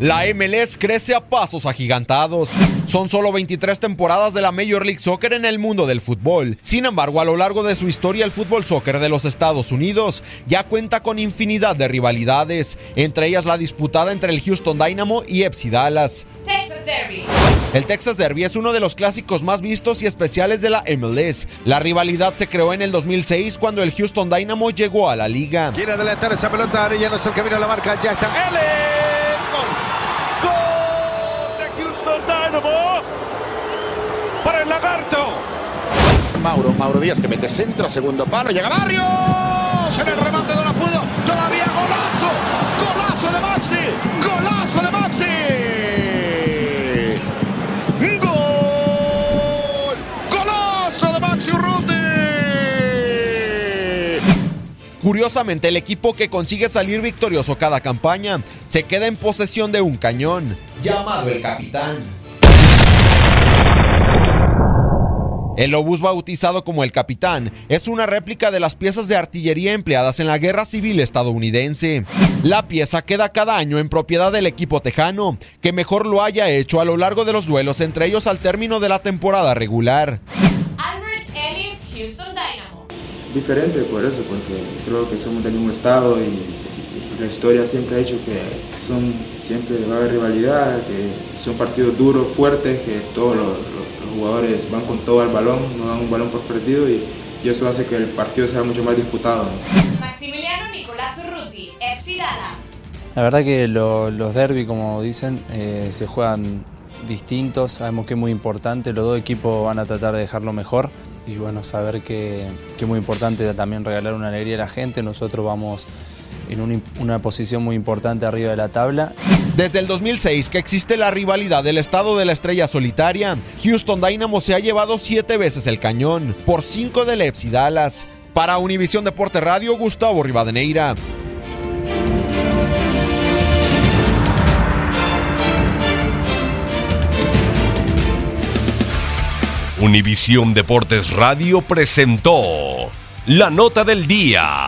La MLS crece a pasos agigantados. Son solo 23 temporadas de la Major League Soccer en el mundo del fútbol. Sin embargo, a lo largo de su historia, el fútbol soccer de los Estados Unidos ya cuenta con infinidad de rivalidades, entre ellas la disputada entre el Houston Dynamo y FC Dallas. Texas Derby. El Texas Derby es uno de los clásicos más vistos y especiales de la MLS. La rivalidad se creó en el 2006 cuando el Houston Dynamo llegó a la liga. Quiere adelantar esa pelota, Arellano es el camino a la marca, ya está. ¡Él Para el lagarto. Mauro, Mauro Díaz que mete centro, segundo palo, llega Barrio. En el remate no la pudo. Todavía golazo. Golazo de Maxi. Golazo de Maxi. ¡Gol! ¡Golazo de Maxi Urruti! Curiosamente, el equipo que consigue salir victorioso cada campaña se queda en posesión de un cañón, llamado el Capitán. El obús bautizado como el Capitán es una réplica de las piezas de artillería empleadas en la Guerra Civil estadounidense. La pieza queda cada año en propiedad del equipo tejano, que mejor lo haya hecho a lo largo de los duelos entre ellos al término de la temporada regular. Albert Ellis, Houston Dynamo. diferente por eso, porque creo que somos del mismo estado y la historia siempre ha hecho que son, siempre va a haber rivalidad, que son partidos duros, fuertes, que todos los, los- jugadores van con todo al balón, no dan un balón por perdido y, y eso hace que el partido sea mucho más disputado. ¿no? Maximiliano Nicolás Urruti, FC Dallas. La verdad que lo- los derby, como dicen, eh, se juegan distintos, sabemos que es muy importante, los dos equipos van a tratar de dejarlo mejor y bueno, saber que, que es muy importante también regalar una alegría a la gente, nosotros vamos en un- una posición muy importante arriba de la tabla Desde el 2006 que existe la rivalidad del estado de la estrella solitaria, Houston Dynamo se ha llevado siete veces el cañón, por cinco del FC Dallas. Para Univisión Deporte Radio, Gustavo Rivadeneira. Univisión Deportes Radio presentó la nota del día.